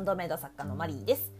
ンドメイド作家のマリーです。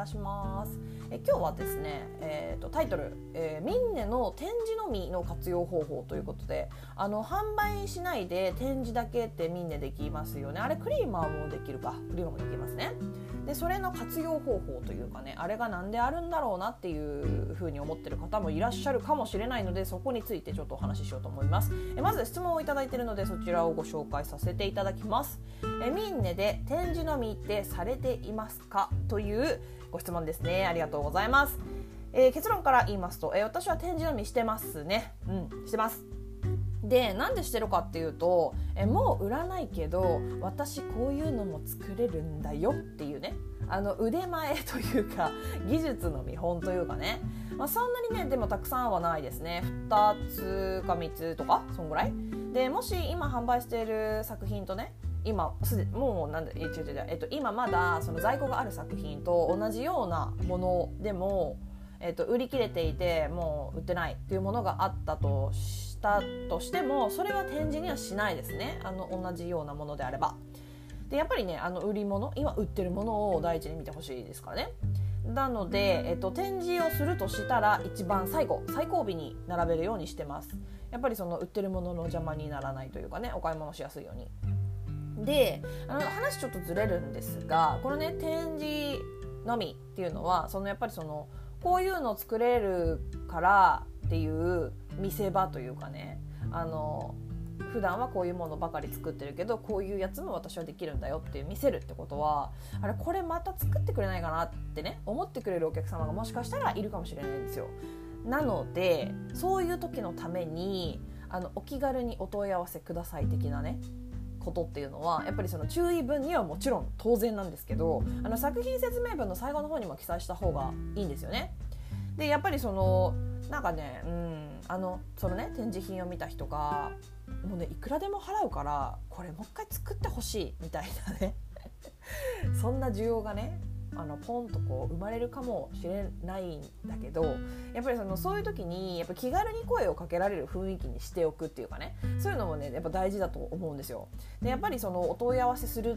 す。たします。え今日はですね、えーと、タイトル、えー、ミンネの展示のみの活用方法ということであの販売しないで展示だけってミンネできますよね。あれクリーマーもできるか。クリーマーもできますね。でそれの活用方法というかねあれが何であるんだろうなっていうふうに思ってる方もいらっしゃるかもしれないのでそこについてちょっとお話ししようと思います。えまず質問をいただいてるのでそちらをご紹介させていただきます。えミンネで展示のみってされていますか？というご質問ですね。ありがとうございます、えー、結論から言いますと、えー、私は展示のみしてますね。うんしてます。でなんでしてるかっていうとえもう売らないけど私こういうのも作れるんだよっていうね。あの腕前というか 技術の見本というかね、まあ、そんなにねでもたくさんはないですね。2つか3つとかそんぐらい。でもし今販売している作品とね今すでもうなんで違う違う違う、えっと、今まだその在庫がある作品と同じようなものでも、えっと、売り切れていてもう売ってないっていうものがあったとしたとしてもそれは展示にはしないですねあの同じようなものであれば。でやっぱりねあの売り物今売ってるものを第一に見てほしいですからね。なので、えっと、展示をするとしたら一番最後最後尾に並べるようにしてますやっぱりその売ってるものの邪魔にならないというかねお買い物しやすいようにであの話ちょっとずれるんですがこのね展示のみっていうのはそのやっぱりそのこういうの作れるからっていう見せ場というかねあの普段はこういうものばかり作ってるけどこういうやつも私はできるんだよっていう見せるってことはあれこれまた作ってくれないかなってね思ってくれるお客様がもしかしたらいるかもしれないんですよ。なのでそういう時のためにあのお気軽にお問い合わせください的なねことっていうのはやっぱりその注意文にはもちろん当然なんですけどあの作品説明文の最後の方にも記載した方がいいんですよね。でやっぱりそのなんかね、うん、あのそのね展示品を見た人がもうねいくらでも払うからこれもう一回作ってほしいみたいなね そんな需要がねあのポンとこう生まれるかもしれないんだけどやっぱりそのそういう時にやっぱ気軽に声をかけられる雰囲気にしておくっていうかねそういうのもねやっぱ大事だと思うんですよ。でやっぱりそのお問い合わせするっ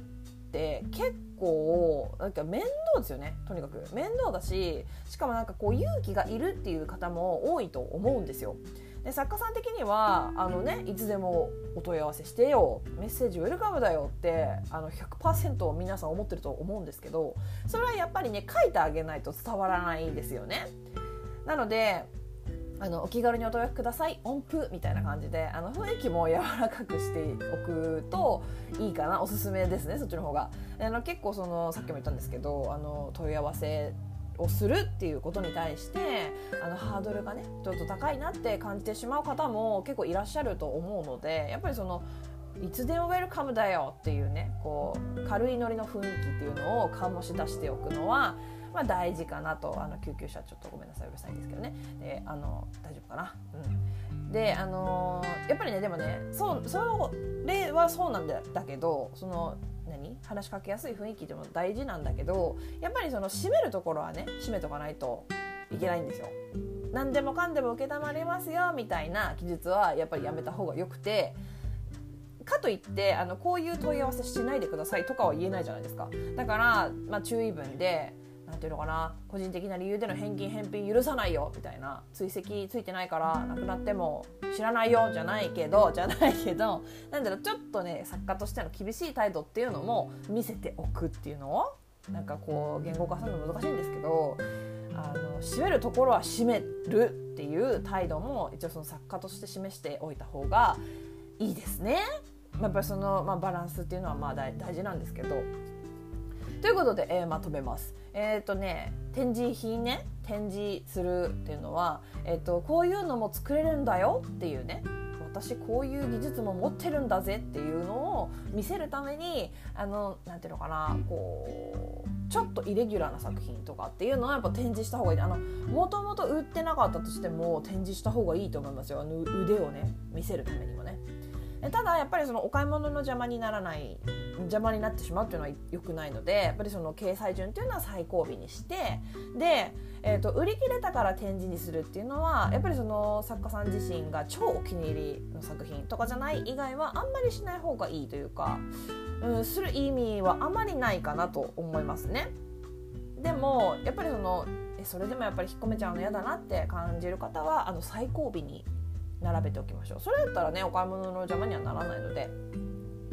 て結構なんか面倒ですよねとにかく面倒だししかもなんかこう勇気がいるっていう方も多いと思うんですよ。で作家さん的にはあの、ね、いつでもお問い合わせしてよメッセージウェルカムだよってあの100%皆さん思ってると思うんですけどそれはやっぱりね書いてあげないと伝わらないんですよね。なのであのお気軽にお問い合わせください音符みたいな感じであの雰囲気も柔らかくしておくといいかなおすすめですねそっちの方があの結構そのさっきも言ったんですけどあの問い合わせをするっていうことに対してあのハードルがねちょっと高いなって感じてしまう方も結構いらっしゃると思うのでやっぱりそのいつでもウェルカムだよっていうねこう軽いノリの雰囲気っていうのを醸し出しておくのは、まあ、大事かなとあの救急車ちょっとごめんなさいうるさいんですけどねであの大丈夫かな？うん、であの、やっぱりねでもねそうそれはそうなんだけどその何話しかけやすい雰囲気でも大事なんだけどやっぱりその閉めるところはね閉めとかないといけないんですよ。何でもかんでも承りますよみたいな記述はやっぱりやめた方がよくてかといってあのこういう問い合わせしないでくださいとかは言えないじゃないですかだから、まあ、注意文でなんていうのかな個人的な理由での返金返品許さないよみたいな追跡ついてないからなくなっても知らないよじゃないけどじゃないけどなんだろうちょっとね作家としての厳しい態度っていうのも見せておくっていうのをなんかこう言語化するの難しいんですけどあの閉めるところは閉めるっていう態度も一応その作家として示しておいた方がいいですね。やっぱりその、まあ、バランスっていうのはまあ大事なんですけど。ということで、えー、まとめます。えっ、ー、とね展示品ね展示するっていうのは、えーと、こういうのも作れるんだよっていうね私こういう技術も持ってるんだぜっていうのを見せるためにあのなんていうのかなこうちょっとイレギュラーな作品とかっていうのはやっぱ展示した方がいい。あのもともと売ってなかったとしても展示した方がいいと思いますよ。あの腕をね見せるためにもね。ただやっぱりそのお買い物の邪魔にならない邪魔になってしまうっていうのは良くないのでやっぱりその掲載順っていうのは最後尾にしてで、えーと、売り切れたから展示にするっていうのはやっぱりその作家さん自身が超お気に入りの作品とかじゃない以外はあんまりしない方がいいというか、うん、する意味はあまりないかなと思いますね。でもやっぱりそのそれでもやっぱり引っ込めちゃうの嫌だなって感じる方はあの最後尾に並べておきましょうそれだったらねお買い物の邪魔にはならないので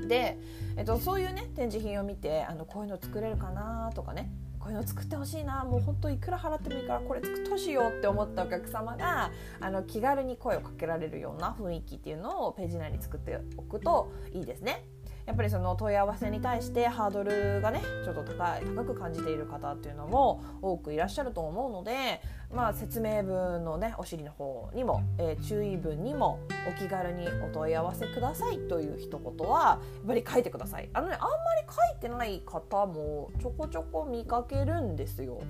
で、えっと、そういうね展示品を見てあのこういうの作れるかなとかねこういうの作ってほしいなもうほんといくら払ってもいいからこれ作ってほしいよって思ったお客様があの気軽に声をかけられるような雰囲気っていうのをページ内に作っておくといいですね。やっぱりその問い合わせに対してハードルがねちょっと高い高く感じている方っていうのも多くいらっしゃると思うので、まあ、説明文のねお尻の方にも、えー、注意文にもお気軽にお問い合わせくださいという一言はやっぱり書いてくださいあのねあんまり書いてない方もちょこちょこ見かけるんですよ。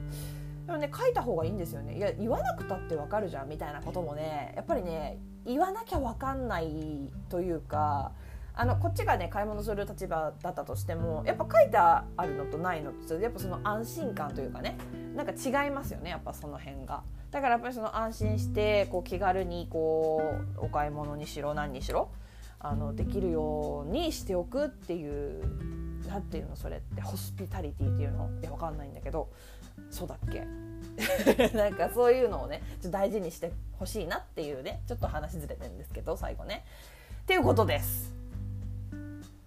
でもね書いた方がいいんですよねいや言わなくたってわかるじゃんみたいなこともねやっぱりね言わなきゃわかんないというかあのこっちがね買い物する立場だったとしてもやっぱ書いてあるのとないのとやっぱその安心感というかねなんか違いますよねやっぱその辺が。だからやっぱりその安心してこう気軽にこうお買い物にしろ何にしろあのできるようにしておくっていう何ていうのそれってホスピタリティっていうの？いや分かんないんだけどそうだっけ？なんかそういうのをねちょ大事にしてほしいなっていうねちょっと話ずれてるんですけど最後ね。っていうことです。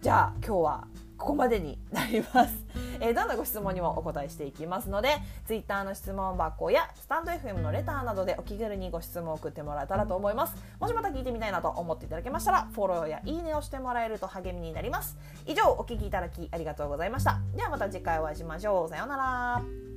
じゃあ今日はここまでになります、えー、どんなご質問にもお答えしていきますので Twitter の質問箱やスタンド FM のレターなどでお気軽にご質問を送ってもらえたらと思います。もしまた聞いてみたいなと思っていただけましたらフォローやいいねをしてもらえると励みになります。以上お聴きいただきありがとうございました。ではまた次回お会いしましょう。さようなら。